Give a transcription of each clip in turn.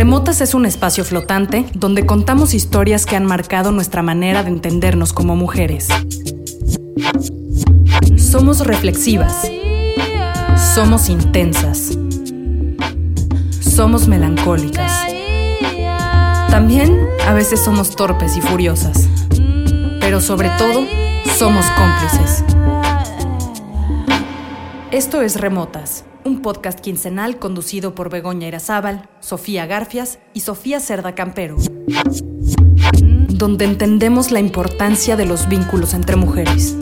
Remotas es un espacio flotante donde contamos historias que han marcado nuestra manera de entendernos como mujeres. Somos reflexivas. Somos intensas. Somos melancólicas. También a veces somos torpes y furiosas. Pero sobre todo, somos cómplices. Esto es Remotas, un podcast quincenal conducido por Begoña Irazábal, Sofía Garfias y Sofía Cerda Campero, donde entendemos la importancia de los vínculos entre mujeres.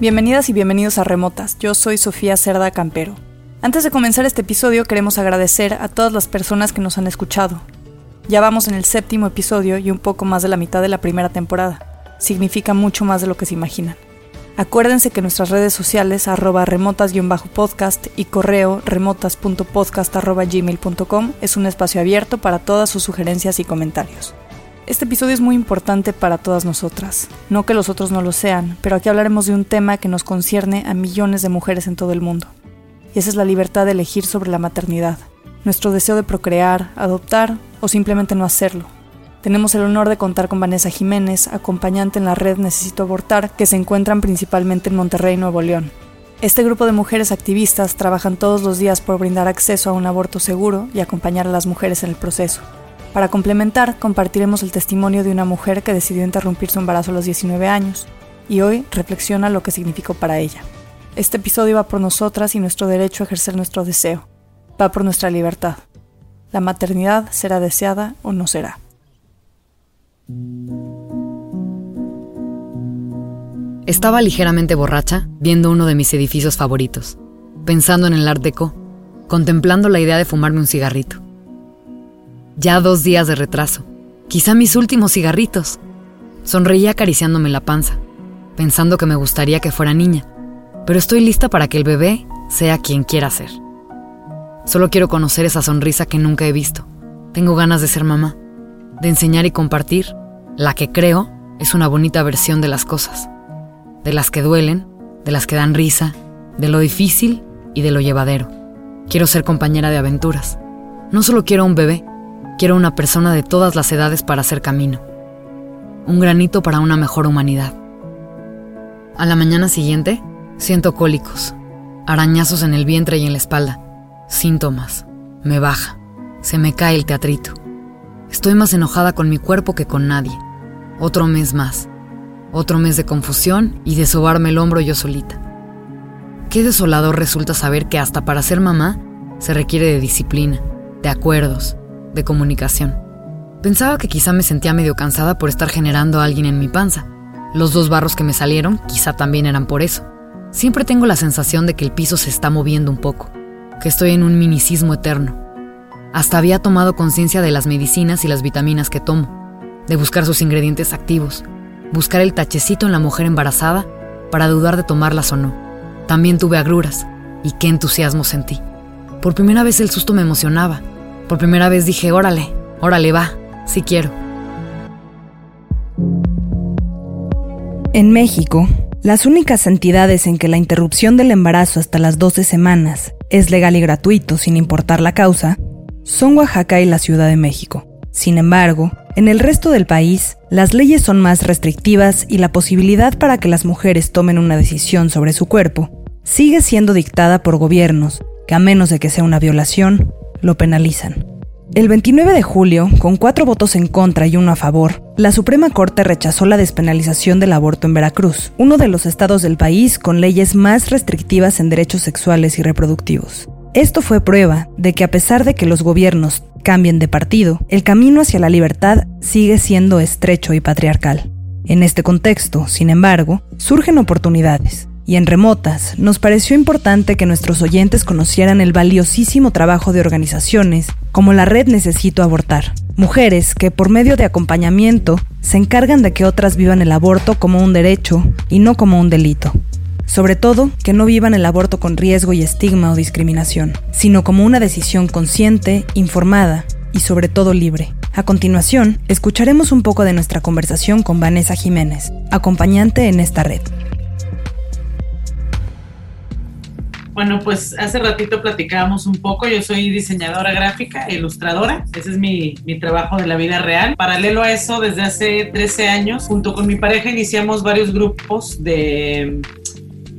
Bienvenidas y bienvenidos a Remotas. Yo soy Sofía Cerda Campero. Antes de comenzar este episodio queremos agradecer a todas las personas que nos han escuchado. Ya vamos en el séptimo episodio y un poco más de la mitad de la primera temporada. Significa mucho más de lo que se imaginan. Acuérdense que nuestras redes sociales arroba remotas-podcast y correo remotas.podcast.gmail.com es un espacio abierto para todas sus sugerencias y comentarios. Este episodio es muy importante para todas nosotras. No que los otros no lo sean, pero aquí hablaremos de un tema que nos concierne a millones de mujeres en todo el mundo. Y esa es la libertad de elegir sobre la maternidad, nuestro deseo de procrear, adoptar o simplemente no hacerlo. Tenemos el honor de contar con Vanessa Jiménez, acompañante en la red Necesito Abortar, que se encuentran principalmente en Monterrey, Nuevo León. Este grupo de mujeres activistas trabajan todos los días por brindar acceso a un aborto seguro y acompañar a las mujeres en el proceso. Para complementar, compartiremos el testimonio de una mujer que decidió interrumpir su embarazo a los 19 años y hoy reflexiona lo que significó para ella. Este episodio va por nosotras y nuestro derecho a ejercer nuestro deseo. Va por nuestra libertad. La maternidad será deseada o no será. Estaba ligeramente borracha viendo uno de mis edificios favoritos, pensando en el Art Deco, contemplando la idea de fumarme un cigarrito. Ya dos días de retraso, quizá mis últimos cigarritos. Sonreía acariciándome la panza, pensando que me gustaría que fuera niña, pero estoy lista para que el bebé sea quien quiera ser. Solo quiero conocer esa sonrisa que nunca he visto. Tengo ganas de ser mamá, de enseñar y compartir la que creo es una bonita versión de las cosas, de las que duelen, de las que dan risa, de lo difícil y de lo llevadero. Quiero ser compañera de aventuras. No solo quiero un bebé, quiero una persona de todas las edades para hacer camino. Un granito para una mejor humanidad. A la mañana siguiente, siento cólicos, arañazos en el vientre y en la espalda, síntomas, me baja, se me cae el teatrito. Estoy más enojada con mi cuerpo que con nadie. Otro mes más. Otro mes de confusión y de sobarme el hombro yo solita. Qué desolador resulta saber que hasta para ser mamá se requiere de disciplina, de acuerdos, de comunicación. Pensaba que quizá me sentía medio cansada por estar generando a alguien en mi panza. Los dos barros que me salieron quizá también eran por eso. Siempre tengo la sensación de que el piso se está moviendo un poco, que estoy en un minicismo eterno hasta había tomado conciencia de las medicinas y las vitaminas que tomo, de buscar sus ingredientes activos, buscar el tachecito en la mujer embarazada para dudar de tomarlas o no. También tuve agruras, y qué entusiasmo sentí. Por primera vez el susto me emocionaba. Por primera vez dije, órale, órale, va, si quiero. En México, las únicas entidades en que la interrupción del embarazo hasta las 12 semanas es legal y gratuito sin importar la causa son Oaxaca y la Ciudad de México. Sin embargo, en el resto del país, las leyes son más restrictivas y la posibilidad para que las mujeres tomen una decisión sobre su cuerpo sigue siendo dictada por gobiernos que, a menos de que sea una violación, lo penalizan. El 29 de julio, con cuatro votos en contra y uno a favor, la Suprema Corte rechazó la despenalización del aborto en Veracruz, uno de los estados del país con leyes más restrictivas en derechos sexuales y reproductivos. Esto fue prueba de que a pesar de que los gobiernos cambien de partido, el camino hacia la libertad sigue siendo estrecho y patriarcal. En este contexto, sin embargo, surgen oportunidades. Y en remotas, nos pareció importante que nuestros oyentes conocieran el valiosísimo trabajo de organizaciones como la Red Necesito Abortar, mujeres que por medio de acompañamiento se encargan de que otras vivan el aborto como un derecho y no como un delito. Sobre todo, que no vivan el aborto con riesgo y estigma o discriminación, sino como una decisión consciente, informada y sobre todo libre. A continuación, escucharemos un poco de nuestra conversación con Vanessa Jiménez, acompañante en esta red. Bueno, pues hace ratito platicábamos un poco. Yo soy diseñadora gráfica, ilustradora. Ese es mi, mi, trabajo de la vida real. Paralelo a eso, desde hace 13 años, junto con mi pareja, iniciamos varios grupos de,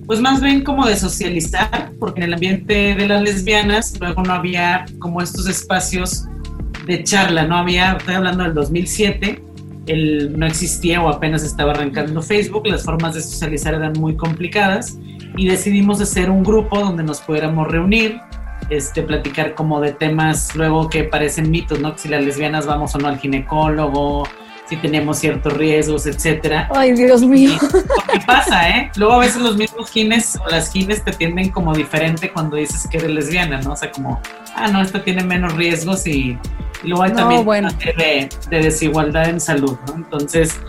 pues más bien como de socializar, porque en el ambiente de las lesbianas luego no había como estos espacios de charla, no había, estoy hablando del 2007, el, no existía o apenas estaba arrancando Facebook, las formas de socializar eran muy complicadas y decidimos hacer un grupo donde nos pudiéramos reunir, este, platicar como de temas luego que parecen mitos, ¿no? Si las lesbianas vamos o no al ginecólogo, si tenemos ciertos riesgos, etcétera. Ay, Dios mío. ¿Qué pasa, eh? Luego a veces los mismos gines o las gines te tienden como diferente cuando dices que eres lesbiana, ¿no? O sea, como, ah, no, esta tiene menos riesgos y, luego hay también bueno. de, de desigualdad en salud, ¿no? Entonces,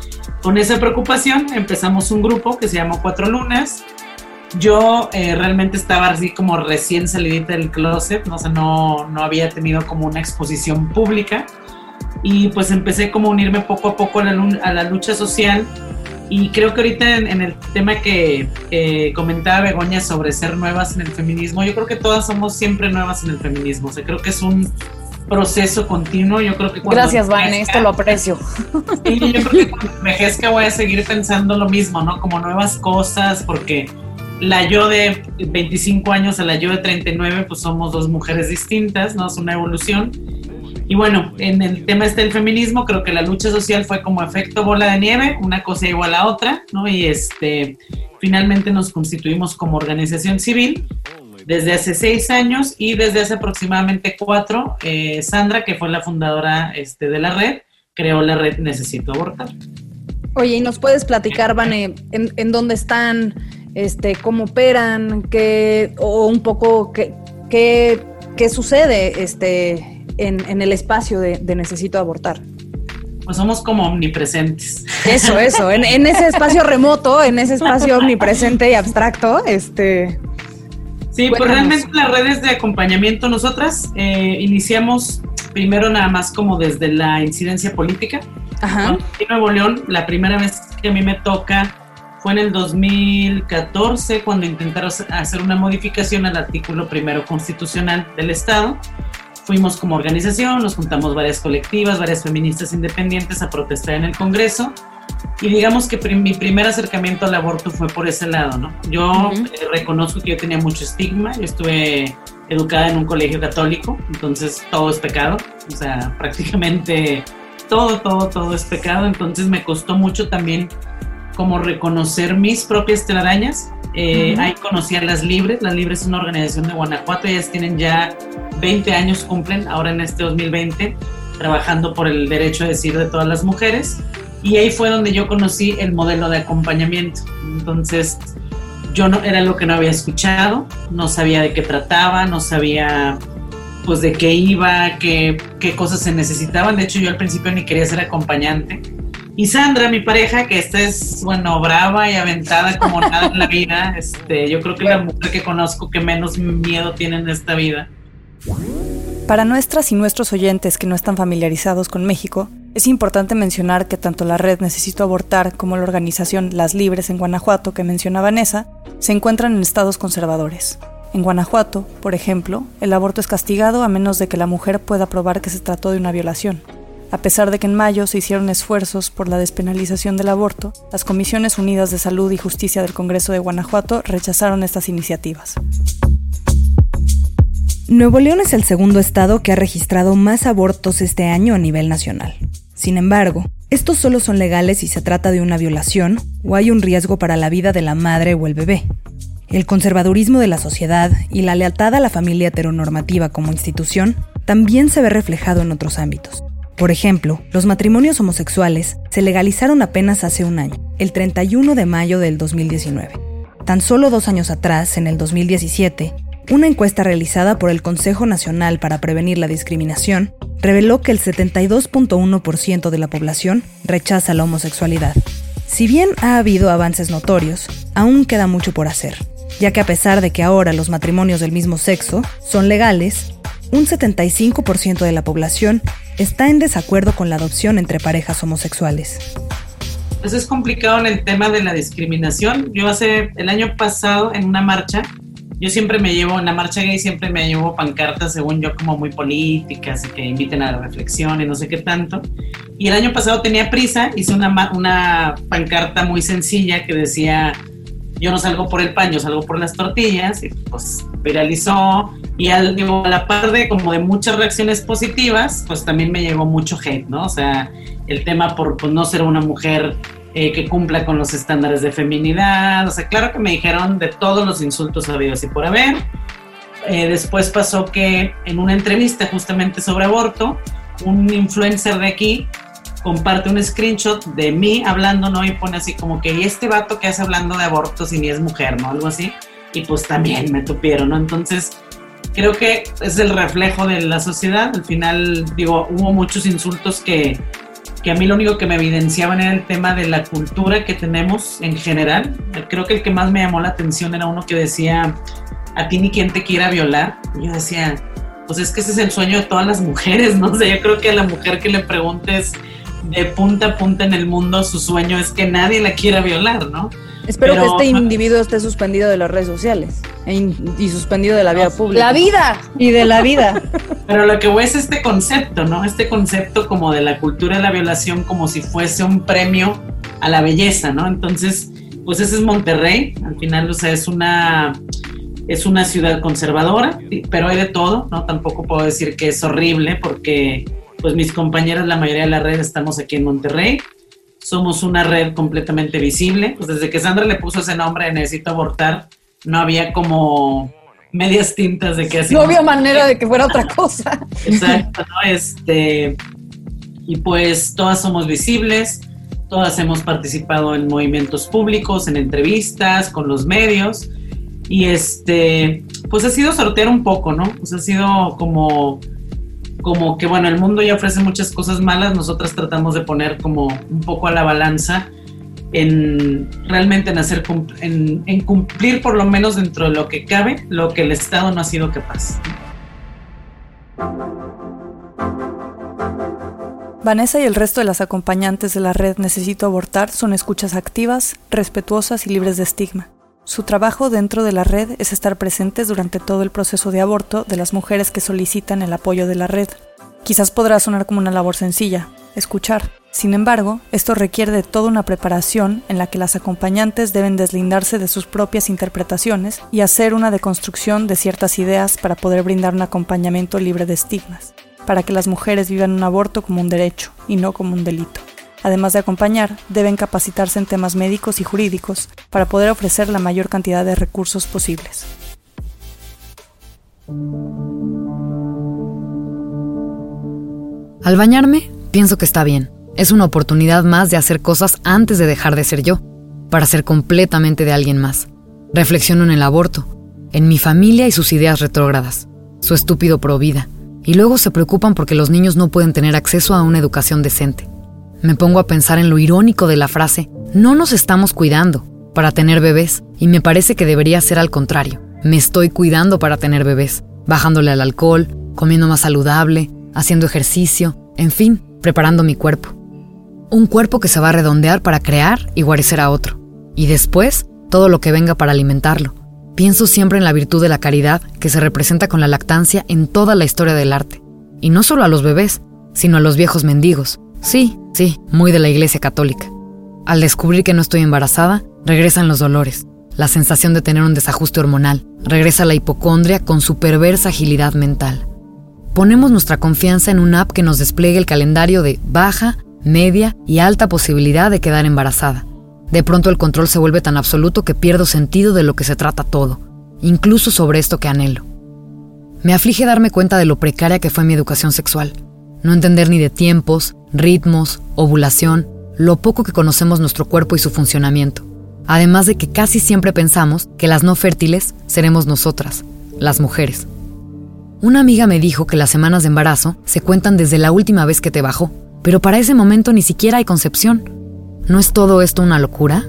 con esa preocupación empezamos un grupo que se llama Cuatro Lunas, yo eh, realmente estaba así como recién salidita del closet, ¿no? o sea, no, no había tenido como una exposición pública y pues empecé como a unirme poco a poco a la, lucha social y creo que ahorita en, el tema que comentaba Begoña sobre ser nuevas en el feminismo, yo creo que todas somos siempre nuevas en el feminismo, o sea, creo que es un proceso continuo, yo creo que cuando Gracias, Van, esto lo aprecio. Y yo creo que cuando envejezca voy a seguir pensando lo mismo, ¿no? Como nuevas cosas, porque la yo de 25 años a la yo de 39, pues somos dos mujeres distintas, ¿no? Es una evolución. Y bueno, en el tema este del feminismo, creo que la lucha social fue como efecto bola de nieve, una cosa igual a otra, ¿no? Y este, finalmente nos constituimos como organización civil desde hace seis años y desde hace aproximadamente cuatro, eh, Sandra, que fue la fundadora este, de la red, creó la red Necesito Abortar. Oye, ¿y nos puedes platicar, Vane, en, en dónde están? Este, cómo operan, qué, o un poco qué, qué, sucede este, en, el espacio de, Necesito Abortar. Pues somos como omnipresentes. Eso, eso, en, ese espacio remoto, en ese espacio omnipresente y abstracto, este... Sí, pues realmente las redes de acompañamiento nosotras eh, iniciamos primero nada más como desde la incidencia política. Ajá. En Nuevo León, la primera vez que a mí me toca fue en el 2014 cuando intentaron hacer una modificación al artículo primero constitucional del Estado. Fuimos como organización, nos juntamos varias colectivas, varias feministas independientes a protestar en el Congreso. Y digamos que mi primer acercamiento al aborto fue por ese lado, ¿no? Yo eh, reconozco que yo tenía mucho estigma, yo estuve educada en un colegio católico, entonces todo es pecado, o sea, prácticamente todo, todo, todo es pecado, entonces me costó mucho también como reconocer mis propias telarañas. Eh, ahí conocí a Las Libres. Las Libres es una organización de Guanajuato. Ellas tienen ya 20 años, cumplen ahora en este 2020, trabajando por el derecho a decir de todas las mujeres. Y ahí fue donde yo conocí el modelo de acompañamiento. Entonces, yo no era lo que no había escuchado, no sabía de qué trataba, no sabía pues de qué iba, qué, qué cosas se necesitaban. De hecho, yo al principio ni quería ser acompañante y Sandra, mi pareja, que esta es, bueno, brava y aventada como nada en la vida, este, yo creo que es la mujer que conozco que menos miedo tiene en esta vida. Para nuestras y nuestros oyentes que no están familiarizados con México, es importante mencionar que tanto la red Necesito Abortar como la organización Las Libres en Guanajuato que menciona Vanessa se encuentran en estados conservadores. En Guanajuato, por ejemplo, el aborto es castigado a menos de que la mujer pueda probar que se trató de una violación. A pesar de que en mayo se hicieron esfuerzos por la despenalización del aborto, las Comisiones Unidas de Salud y Justicia del Congreso de Guanajuato rechazaron estas iniciativas. Nuevo León es el segundo estado que ha registrado más abortos este año a nivel nacional. Sin embargo, estos solo son legales si se trata de una violación o hay un riesgo para la vida de la madre o el bebé. El conservadurismo de la sociedad y la lealtad a la familia heteronormativa como institución también se ve reflejado en otros ámbitos. Por ejemplo, los matrimonios homosexuales se legalizaron apenas hace un año, el 31 de mayo del 2019. Tan solo dos años atrás, en el 2017, una encuesta realizada por el Consejo Nacional para Prevenir la Discriminación reveló que el 72.1% de la población rechaza la homosexualidad. Si bien ha habido avances notorios, aún queda mucho por hacer, ya que a pesar de que ahora los matrimonios del mismo sexo son legales, un 75% de la población está en desacuerdo con la adopción entre parejas homosexuales. Pues es complicado en el tema de la discriminación. Yo hace el año pasado en una marcha, yo siempre me llevo, en la marcha gay siempre me llevo pancartas, según yo, como muy políticas que inviten a la reflexión y no sé qué tanto. Y el año pasado tenía prisa, hice una, una pancarta muy sencilla que decía, yo no salgo por el pan, yo salgo por las tortillas, y pues viralizó, y al, digo, a la par de como de muchas reacciones positivas, pues también me llegó mucho hate, ¿no? O sea, el tema por pues, no ser una mujer eh, que cumpla con los estándares de feminidad, o sea, claro que me dijeron de todos los insultos habidos y por haber. Eh, después pasó que en una entrevista justamente sobre aborto, un influencer de aquí comparte un screenshot de mí hablando, ¿no? Y pone así como que, y este vato que hace hablando de abortos y ni es mujer, ¿no? Algo así. Y pues también me tupieron, ¿no? Entonces, creo que es el reflejo de la sociedad. Al final, digo, hubo muchos insultos que, que a mí lo único que me evidenciaban era el tema de la cultura que tenemos en general. Creo que el que más me llamó la atención era uno que decía, a ti ni quien te quiera violar. Yo decía, pues es que ese es el sueño de todas las mujeres, ¿no? O sea, yo creo que a la mujer que le preguntes de punta a punta en el mundo, su sueño es que nadie la quiera violar, ¿no? Espero que este individuo esté suspendido de las redes sociales e y suspendido de la vida pública. La vida y de la vida. Pero lo que voy es este concepto, ¿no? Este concepto como de la cultura de la violación como si fuese un premio a la belleza, ¿no? Entonces, pues ese es Monterrey, al final, o sea, es una es una ciudad conservadora, pero hay de todo, ¿no? Tampoco puedo decir que es horrible porque pues mis compañeras, la mayoría de la red estamos aquí en Monterrey. Somos una red completamente visible. Pues desde que Sandra le puso ese nombre, Necesito Abortar, no había como medias tintas de que así. No había manera de que fuera otra cosa. Exacto, ¿no? Este, y pues todas somos visibles, todas hemos participado en movimientos públicos, en entrevistas, con los medios. Y este, pues ha sido sortear un poco, ¿no? Pues ha sido como como que bueno, el mundo ya ofrece muchas cosas malas, nosotras tratamos de poner como un poco a la balanza en realmente en hacer en, en cumplir por lo menos dentro de lo que cabe lo que el Estado no ha sido capaz. Vanessa y el resto de las acompañantes de la red Necesito Abortar son escuchas activas, respetuosas y libres de estigma. Su trabajo dentro de la red es estar presentes durante todo el proceso de aborto de las mujeres que solicitan el apoyo de la red. Quizás podrá sonar como una labor sencilla, escuchar. Sin embargo, esto requiere de toda una preparación en la que las acompañantes deben deslindarse de sus propias interpretaciones y hacer una deconstrucción de ciertas ideas para poder brindar un acompañamiento libre de estigmas, para que las mujeres vivan un aborto como un derecho y no como un delito. Además de acompañar, deben capacitarse en temas médicos y jurídicos para poder ofrecer la mayor cantidad de recursos posibles. Al bañarme, pienso que está bien. Es una oportunidad más de hacer cosas antes de dejar de ser yo, para ser completamente de alguien más. Reflexiono en el aborto, en mi familia y sus ideas retrógradas, su estúpido pro vida, y luego se preocupan porque los niños no pueden tener acceso a una educación decente. Me pongo a pensar en lo irónico de la frase, no nos estamos cuidando para tener bebés, y me parece que debería ser al contrario. Me estoy cuidando para tener bebés, bajándole al alcohol, comiendo más saludable, haciendo ejercicio, en fin, preparando mi cuerpo. Un cuerpo que se va a redondear para crear y guarecer a otro. Y después, todo lo que venga para alimentarlo. Pienso siempre en la virtud de la caridad que se representa con la lactancia en toda la historia del arte. Y no solo a los bebés, sino a los viejos mendigos, Sí, sí, muy de la Iglesia Católica. Al descubrir que no estoy embarazada, regresan los dolores, la sensación de tener un desajuste hormonal, regresa la hipocondria con su perversa agilidad mental. Ponemos nuestra confianza en una app que nos despliegue el calendario de baja, media y alta posibilidad de quedar embarazada. De pronto el control se vuelve tan absoluto que pierdo sentido de lo que se trata todo, incluso sobre esto que anhelo. Me aflige darme cuenta de lo precaria que fue mi educación sexual. No entender ni de tiempos, ritmos, ovulación, lo poco que conocemos nuestro cuerpo y su funcionamiento. Además de que casi siempre pensamos que las no fértiles seremos nosotras, las mujeres. Una amiga me dijo que las semanas de embarazo se cuentan desde la última vez que te bajó, pero para ese momento ni siquiera hay concepción. ¿No es todo esto una locura?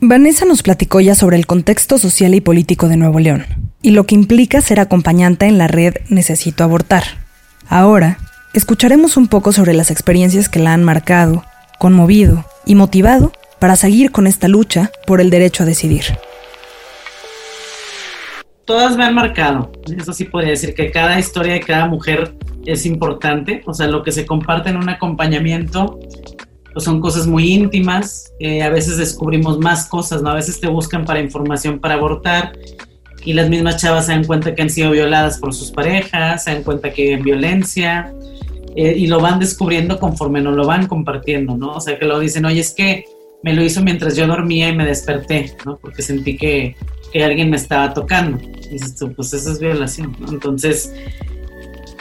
Vanessa nos platicó ya sobre el contexto social y político de Nuevo León y lo que implica ser acompañante en la red Necesito Abortar. Ahora, escucharemos un poco sobre las experiencias que la han marcado, conmovido y motivado para seguir con esta lucha por el derecho a decidir. Todas me han marcado, eso sí podría decir que cada historia de cada mujer es importante, o sea, lo que se comparte en un acompañamiento pues son cosas muy íntimas, eh, a veces descubrimos más cosas. A veces te buscan para información para abortar y las mismas chavas se dan cuenta que han sido violadas por sus parejas, se dan cuenta que hay violencia eh, y lo van descubriendo conforme nos lo van compartiendo, ¿no? O sea, que lo dicen, oye, es que me lo hizo mientras yo dormía y me desperté, ¿no? Porque sentí que, que alguien me estaba tocando. Y dices tú, pues eso es violación, ¿no? Entonces,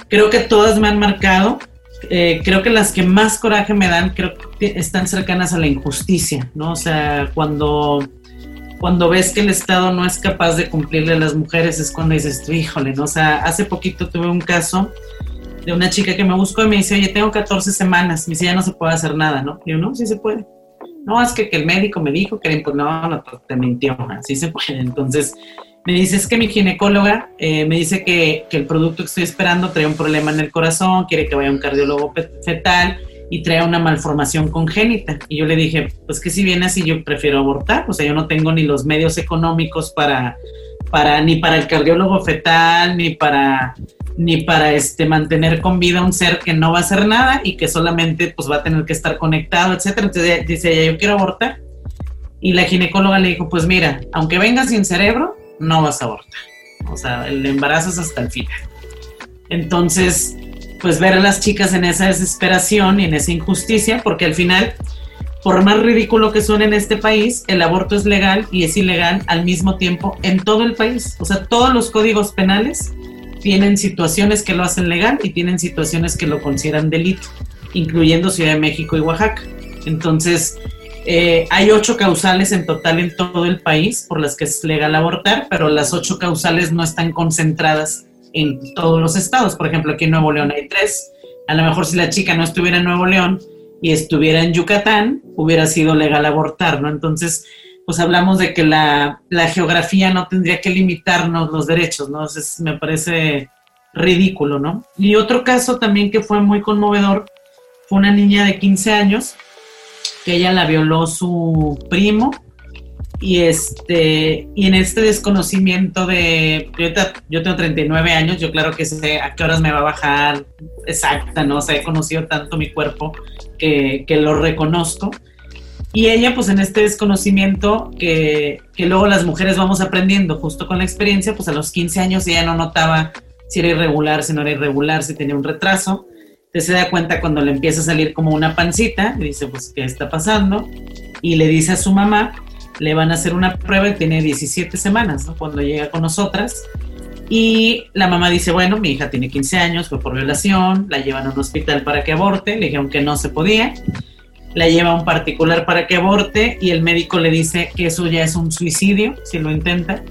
creo que todas me han marcado eh, creo que las que más coraje me dan, creo que están cercanas a la injusticia, ¿no? O sea, cuando, cuando ves que el Estado no es capaz de cumplirle a las mujeres, es cuando dices, híjole, ¿no? O sea, hace poquito tuve un caso de una chica que me buscó y me dice, oye, tengo 14 semanas, me dice, ya no se puede hacer nada, ¿no? Y yo, no, sí se puede. No, es que, el médico me dijo que pues no, no, te mintió, sí se puede. Entonces, me dice, es que mi ginecóloga eh, me dice que, que, el producto que estoy esperando trae un problema en el corazón, quiere que vaya a un cardiólogo fetal y trae una malformación congénita. Y yo le dije, pues que si viene así yo prefiero abortar, o sea, yo no tengo ni los medios económicos para, para ni para el cardiólogo fetal, ni para ni para este mantener con vida un ser que no va a hacer nada y que solamente pues va a tener que estar conectado, etcétera. Entonces dice ella, yo quiero abortar. Y la ginecóloga le dijo, pues mira, aunque venga sin cerebro, no vas a abortar. O sea, el embarazo es hasta el final. Entonces, pues ver a las chicas en esa desesperación y en esa injusticia, porque al final, por más ridículo que suene en este país, el aborto es legal y es ilegal al mismo tiempo en todo el país. O sea, todos los códigos penales tienen situaciones que lo hacen legal y tienen situaciones que lo consideran delito, incluyendo Ciudad de México y Oaxaca. Entonces, eh, hay ocho causales en total en todo el país por las que es legal abortar, pero las ocho causales no están concentradas en todos los estados. Por ejemplo, aquí en Nuevo León hay tres. A lo mejor si la chica no estuviera en Nuevo León y estuviera en Yucatán, hubiera sido legal abortar, ¿no? Entonces, pues hablamos de que la, la geografía no tendría que limitarnos los derechos, ¿no? Entonces, me parece ridículo, ¿no? Y otro caso también que fue muy conmovedor fue una niña de 15 años que ella la violó su primo y este y en este desconocimiento de yo, yo, tengo 39 años yo claro que sé a qué horas me va a bajar exacta no o sea he conocido tanto mi cuerpo que, que lo reconozco. Y ella pues en este desconocimiento que, que, luego las mujeres vamos aprendiendo justo con la experiencia pues a los 15 años ella no notaba si era irregular si no era irregular si tenía un retraso. Se da cuenta cuando le empieza a salir como una pancita, y dice, pues, ¿qué está pasando? Y le dice a su mamá, le van a hacer una prueba y tiene 17 semanas, ¿no? Cuando llega con nosotras. Y la mamá dice, bueno, mi hija tiene 15 años, fue por violación, la llevan a un hospital para que aborte, le dijeron que no se podía, la lleva a un particular para que aborte y el médico le dice que eso ya es un suicidio si lo intenta.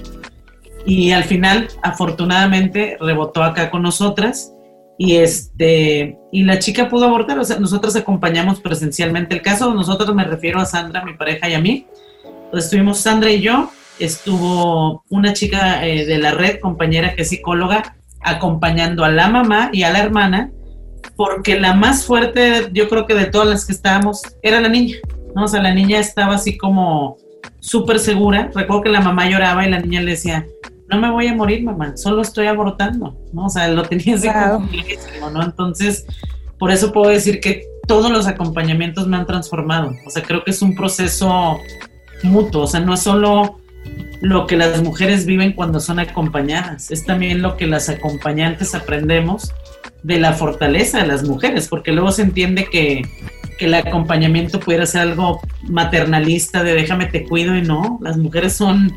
Y al final, afortunadamente, rebotó acá con nosotras y este y la chica pudo abortar, o sea, nosotros acompañamos presencialmente el caso, nosotros me refiero a Sandra, mi pareja y a mí. Entonces estuvimos Sandra y yo, estuvo una chica eh, de la red, compañera que es psicóloga, acompañando a la mamá y a la hermana, porque la más fuerte, yo creo que de todas las que estábamos, era la niña, ¿no? O sea, la niña estaba así como súper segura. Recuerdo que la mamá lloraba y la niña le decía, no me voy a morir, mamá, solo estoy abortando, ¿no? O sea, lo tenía así como ¿no? Entonces, por eso puedo decir que todos los acompañamientos me han transformado. O sea, creo que es un proceso mutuo, o sea, no es solo lo que las mujeres viven cuando son acompañadas, es también lo que las acompañantes aprendemos de la fortaleza de las mujeres, porque luego se entiende que, que el acompañamiento pudiera ser algo maternalista de déjame te cuido y no, las mujeres son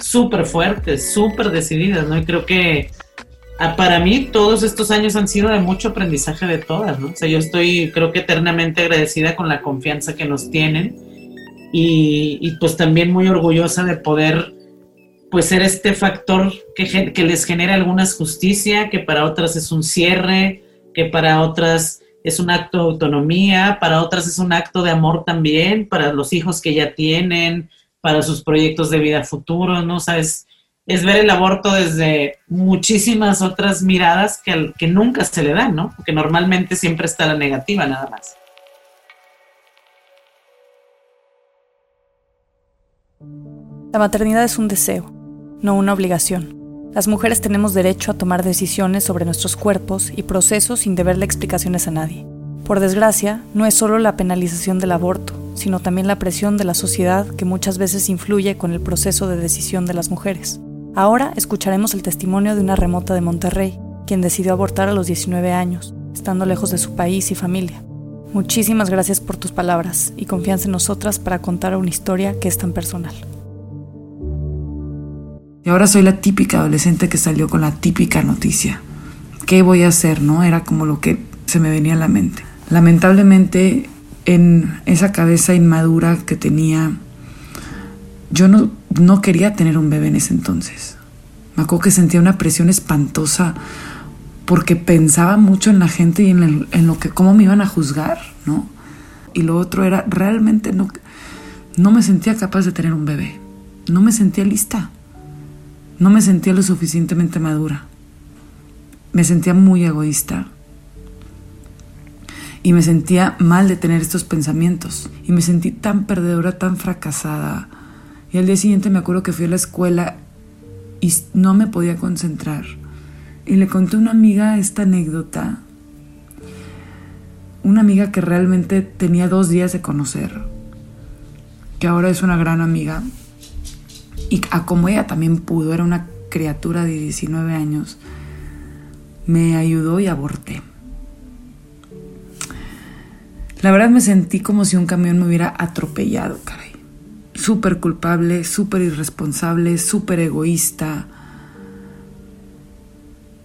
súper fuertes, súper decididas, ¿no? Y creo que ah, para mí todos estos años han sido de mucho aprendizaje de todas, ¿no? O sea, yo estoy, creo que eternamente agradecida con la confianza que nos tienen y, y pues también muy orgullosa de poder pues ser este factor que, que les genera algunas justicia, que para otras es un cierre, que para otras es un acto de autonomía, para otras es un acto de amor también, para los hijos que ya tienen, para sus proyectos de vida futuro, ¿no? O sea, es, ver el aborto desde muchísimas otras miradas que, que nunca se le dan, ¿no? Porque normalmente siempre está la negativa nada más. La maternidad es un deseo no una obligación. Las mujeres tenemos derecho a tomar decisiones sobre nuestros cuerpos y procesos sin deberle explicaciones a nadie. Por desgracia, no es solo la penalización del aborto, sino también la presión de la sociedad que muchas veces influye con el proceso de decisión de las mujeres. Ahora escucharemos el testimonio de una remota de Monterrey, quien decidió abortar a los 19 años, estando lejos de su país y familia. Muchísimas gracias por tus palabras y confianza en nosotras para contar una historia que es tan personal. Y ahora soy la típica adolescente que salió con la típica noticia. ¿Qué voy a hacer? ¿No? Era como lo que se me venía a la mente. Lamentablemente, en esa cabeza inmadura que tenía, yo no, no quería tener un bebé en ese entonces. Me acuerdo que sentía una presión espantosa porque pensaba mucho en la gente y en, lo que cómo me iban a juzgar, ¿no? Y lo otro era realmente no no me sentía capaz de tener un bebé. No me sentía lista. No me sentía lo suficientemente madura. Me sentía muy egoísta. Y me sentía mal de tener estos pensamientos. Y me sentí tan perdedora, tan fracasada. Y al día siguiente me acuerdo que fui a la escuela y no me podía concentrar. Y le conté a una amiga esta anécdota. Una amiga que realmente tenía dos días de conocer. Que ahora es una gran amiga y a como ella también pudo, era una criatura de 19 años, me ayudó y aborté. La verdad me sentí como si un camión me hubiera atropellado, caray. Súper culpable, súper irresponsable, súper egoísta.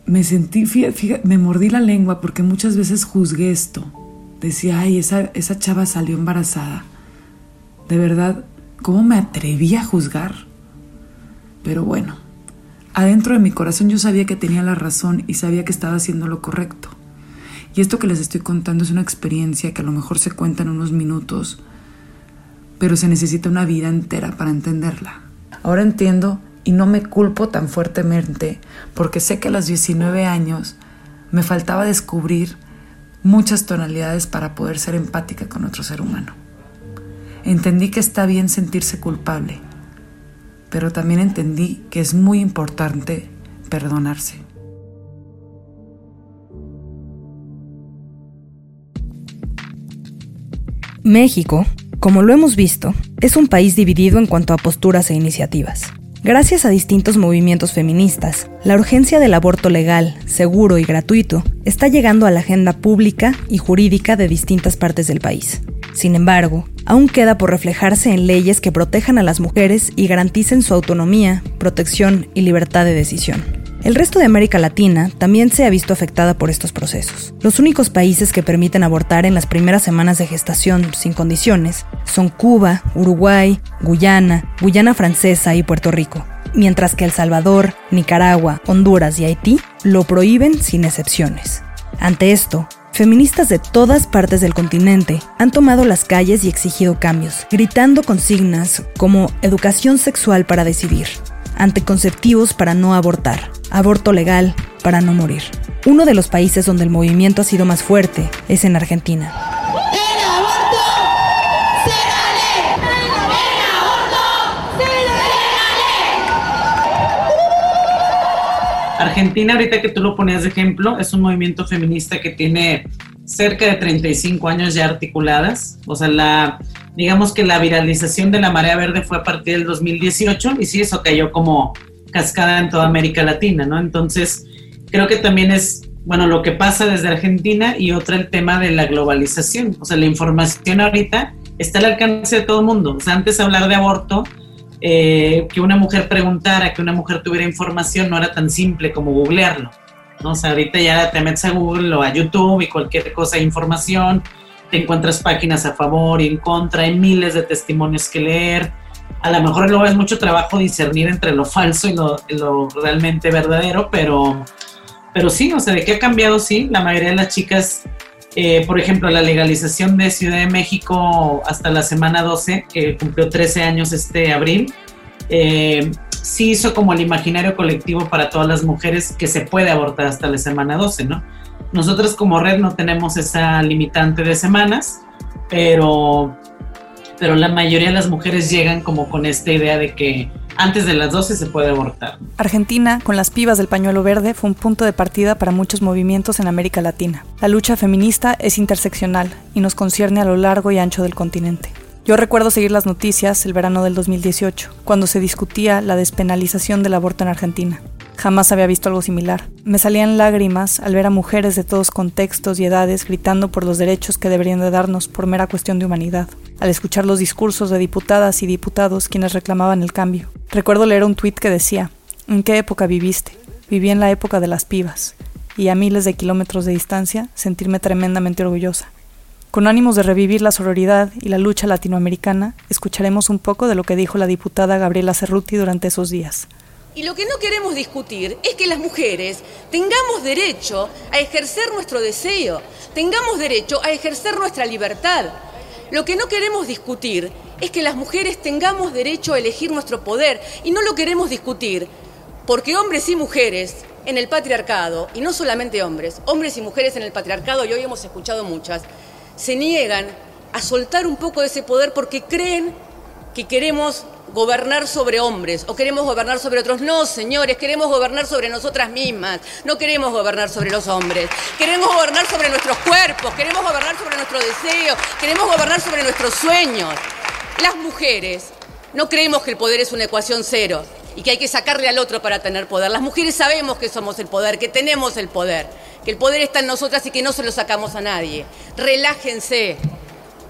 Me sentí, fíjate, me mordí la lengua porque muchas veces juzgué esto. Decía, ay, esa, esa chava salió embarazada. De verdad, ¿cómo me atreví a juzgar? Pero bueno, adentro de mi corazón yo sabía que tenía la razón y sabía que estaba haciendo lo correcto. Y esto que les estoy contando es una experiencia que a lo mejor se cuenta en unos minutos, pero se necesita una vida entera para entenderla. Ahora entiendo y no me culpo tan fuertemente porque sé que a los 19 años me faltaba descubrir muchas tonalidades para poder ser empática con otro ser humano. Entendí que está bien sentirse culpable pero también entendí que es muy importante perdonarse. México, como lo hemos visto, es un país dividido en cuanto a posturas e iniciativas. Gracias a distintos movimientos feministas, la urgencia del aborto legal, seguro y gratuito está llegando a la agenda pública y jurídica de distintas partes del país. Sin embargo, aún queda por reflejarse en leyes que protejan a las mujeres y garanticen su autonomía, protección y libertad de decisión. El resto de América Latina también se ha visto afectada por estos procesos. Los únicos países que permiten abortar en las primeras semanas de gestación sin condiciones son Cuba, Uruguay, Guyana, Guyana Francesa y Puerto Rico, mientras que El Salvador, Nicaragua, Honduras y Haití lo prohíben sin excepciones. Ante esto, Feministas de todas partes del continente han tomado las calles y exigido cambios, gritando consignas como educación sexual para decidir, anticonceptivos para no abortar, aborto legal para no morir. Uno de los países donde el movimiento ha sido más fuerte es en Argentina. Argentina, ahorita que tú lo ponías de ejemplo, es un movimiento feminista que tiene cerca de 35 años ya articuladas. O sea, la, digamos que la viralización de la marea verde fue a partir del 2018 y sí, eso cayó como cascada en toda América Latina, ¿no? Entonces, creo que también es, bueno, lo que pasa desde Argentina y otra el tema de la globalización. O sea, la información ahorita está al alcance de todo el mundo. O sea, antes hablar de aborto eh, que una mujer preguntara, que una mujer tuviera información, no era tan simple como googlearlo. ¿No? O sea, ahorita ya te metes a Google o a YouTube y cualquier cosa de información, te encuentras páginas a favor y en contra, hay miles de testimonios que leer. A lo mejor luego es mucho trabajo discernir entre lo falso y lo, lo realmente verdadero, pero, pero sí, o sea, de qué ha cambiado, sí, la mayoría de las chicas eh, por ejemplo, la legalización de Ciudad de México hasta la semana 12, que cumplió 13 años este abril, eh, sí hizo como el imaginario colectivo para todas las mujeres que se puede abortar hasta la semana 12, ¿no? Nosotros como red no tenemos esa limitante de semanas, pero, pero la mayoría de las mujeres llegan como con esta idea de que antes de las 12 se puede abortar. Argentina, con las pibas del pañuelo verde, fue un punto de partida para muchos movimientos en América Latina. La lucha feminista es interseccional y nos concierne a lo largo y ancho del continente. Yo recuerdo seguir las noticias el verano del 2018, cuando se discutía la despenalización del aborto en Argentina. Jamás había visto algo similar. Me salían lágrimas al ver a mujeres de todos contextos y edades gritando por los derechos que deberían de darnos por mera cuestión de humanidad, al escuchar los discursos de diputadas y diputados quienes reclamaban el cambio. Recuerdo leer un tuit que decía, ¿en qué época viviste? Viví en la época de las pibas, y a miles de kilómetros de distancia sentirme tremendamente orgullosa. Con ánimos de revivir la sororidad y la lucha latinoamericana, escucharemos un poco de lo que dijo la diputada Gabriela Cerruti durante esos días. Y lo que no queremos discutir es que las mujeres tengamos derecho a ejercer nuestro deseo, tengamos derecho a ejercer nuestra libertad. Lo que no queremos discutir es que las mujeres tengamos derecho a elegir nuestro poder y no lo queremos discutir porque hombres y mujeres en el patriarcado, y no solamente hombres, hombres y mujeres en el patriarcado, y hoy hemos escuchado muchas, se niegan a soltar un poco de ese poder porque creen que queremos gobernar sobre hombres o queremos gobernar sobre otros. No, señores, queremos gobernar sobre nosotras mismas. No queremos gobernar sobre los hombres. Queremos gobernar sobre nuestros cuerpos, queremos gobernar sobre nuestro deseo, queremos gobernar sobre nuestros sueños. Las mujeres no creemos que el poder es una ecuación cero y que hay que sacarle al otro para tener poder. Las mujeres sabemos que somos el poder, que tenemos el poder, el poder está en nosotras y que no se lo sacamos a nadie. Relájense.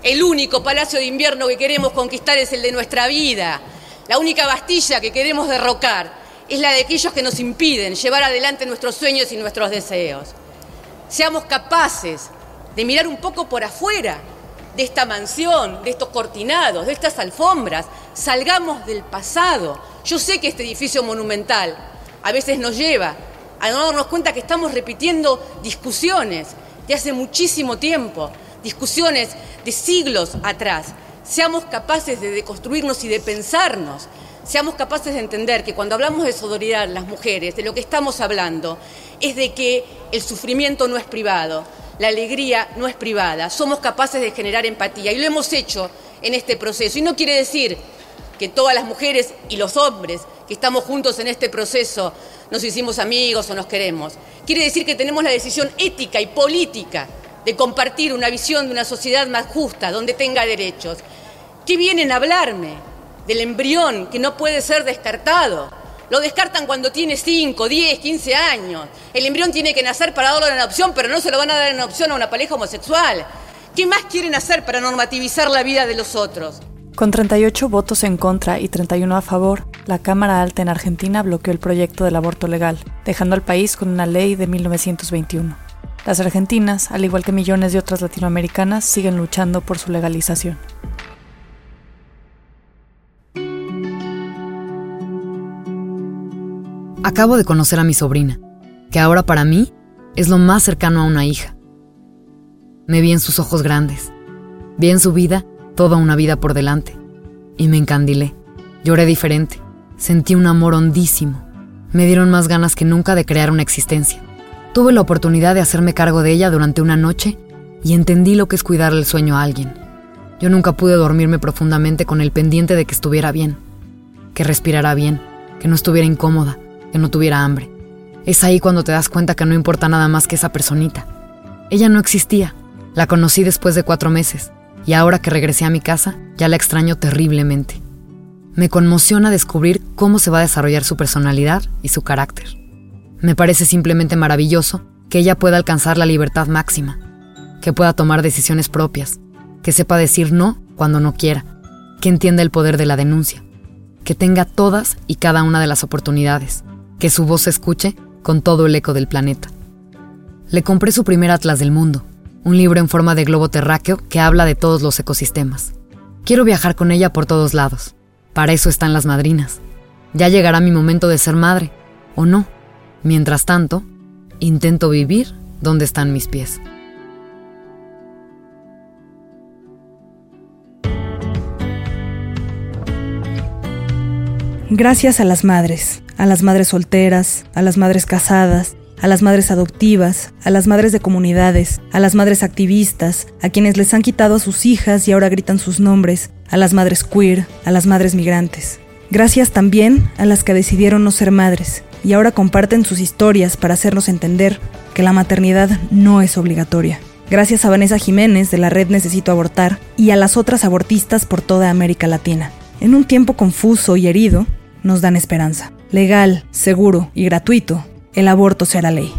El único palacio de invierno que queremos conquistar es el de nuestra vida. La única bastilla que queremos derrocar es la de aquellos que nos impiden llevar adelante nuestros sueños y nuestros deseos. Seamos capaces de mirar un poco por afuera de esta mansión, de estos cortinados, de estas alfombras. Salgamos del pasado. Yo sé que este edificio monumental a veces nos lleva a no darnos cuenta que estamos repitiendo discusiones de hace muchísimo tiempo, discusiones de siglos atrás. Seamos capaces de deconstruirnos y de pensarnos. Seamos capaces de entender que cuando hablamos de solidaridad las mujeres, de lo que estamos hablando es de que el sufrimiento no es privado, la alegría no es privada. Somos capaces de generar empatía y lo hemos hecho en este proceso. Y no quiere decir que todas las mujeres y los hombres que estamos juntos en este proceso nos hicimos amigos o nos queremos. Quiere decir que tenemos la decisión ética y política de compartir una visión de una sociedad más justa, donde tenga derechos. ¿Qué vienen a hablarme? Del embrión que no puede ser descartado. Lo descartan cuando tiene 5, 10, 15 años. El embrión tiene que nacer para darlo en adopción, pero no se lo van a dar en adopción a una pareja homosexual. ¿Qué más quieren hacer para normativizar la vida de los otros? Con 38 votos en contra y 31 a favor, la Cámara Alta en Argentina bloqueó el proyecto del aborto legal, dejando al país con una ley de 1921. Las argentinas, al igual que millones de otras latinoamericanas, siguen luchando por su legalización. Acabo de conocer a mi sobrina, que ahora para mí es lo más cercano a una hija. Me vi en sus ojos grandes, vi en su vida toda una vida por delante, y me encandilé. Lloré diferente, sentí un amor hondísimo, me dieron más ganas que nunca de crear una existencia. Tuve la oportunidad de hacerme cargo de ella durante una noche y entendí lo que es cuidar el sueño a alguien. Yo nunca pude dormirme profundamente con el pendiente de que estuviera bien, que respirara bien, que no estuviera incómoda, que no tuviera hambre. Es ahí cuando te das cuenta que no importa nada más que esa personita. Ella no existía. La conocí después de cuatro meses y ahora que regresé a mi casa ya la extraño terriblemente. Me conmociona descubrir cómo se va a desarrollar su personalidad y su carácter. Me parece simplemente maravilloso que ella pueda alcanzar la libertad máxima, que pueda tomar decisiones propias, que sepa decir no cuando no quiera, que entienda el poder de la denuncia. que tenga todas y cada una de las oportunidades, que su voz se escuche con todo el eco del planeta. Le compré su primer Atlas del Mundo, un libro en forma de globo terráqueo que habla de todos los ecosistemas. Quiero viajar con ella por todos lados. Para eso están las madrinas. Ya llegará mi momento de ser madre, o no. Mientras tanto, intento vivir donde están mis pies. Gracias a las madres, a las madres solteras, a las madres casadas, a las madres adoptivas, a las madres de comunidades, a las madres activistas, a quienes les han quitado a sus hijas y ahora gritan sus nombres, a las madres queer, a las madres migrantes. Gracias también a las que decidieron no ser madres y ahora comparten sus historias para hacernos entender que la maternidad no es obligatoria. Gracias a Vanessa Jiménez de la red Necesito Abortar y a las otras abortistas por toda América Latina. En un tiempo confuso y herido, nos dan esperanza. Legal, seguro y gratuito, el aborto será ley.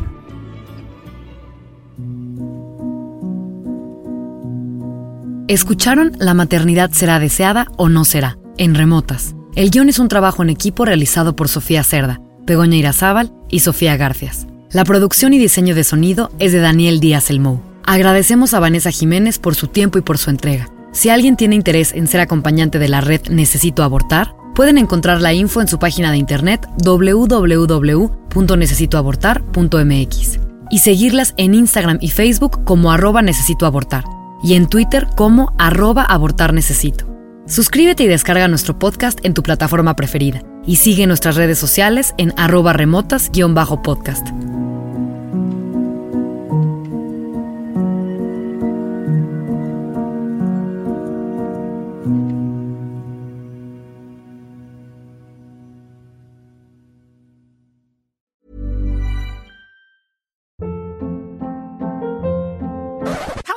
Escucharon La maternidad será deseada o no será, en remotas. El guion es un trabajo en equipo realizado por Sofía Cerda, Begoña Irazábal y Sofía Garcias. La producción y diseño de sonido es de Daniel Díaz Elmou. Agradecemos a Vanessa Jiménez por su tiempo y por su entrega. Si alguien tiene interés en ser acompañante de la red Necesito Abortar, pueden encontrar la info en su página de internet www.necesitoabortar.mx y seguirlas en Instagram y Facebook como arroba necesito abortar y en Twitter como arroba abortar necesito. Suscríbete y descarga nuestro podcast en tu plataforma preferida y sigue nuestras redes sociales en arroba remotas-podcast.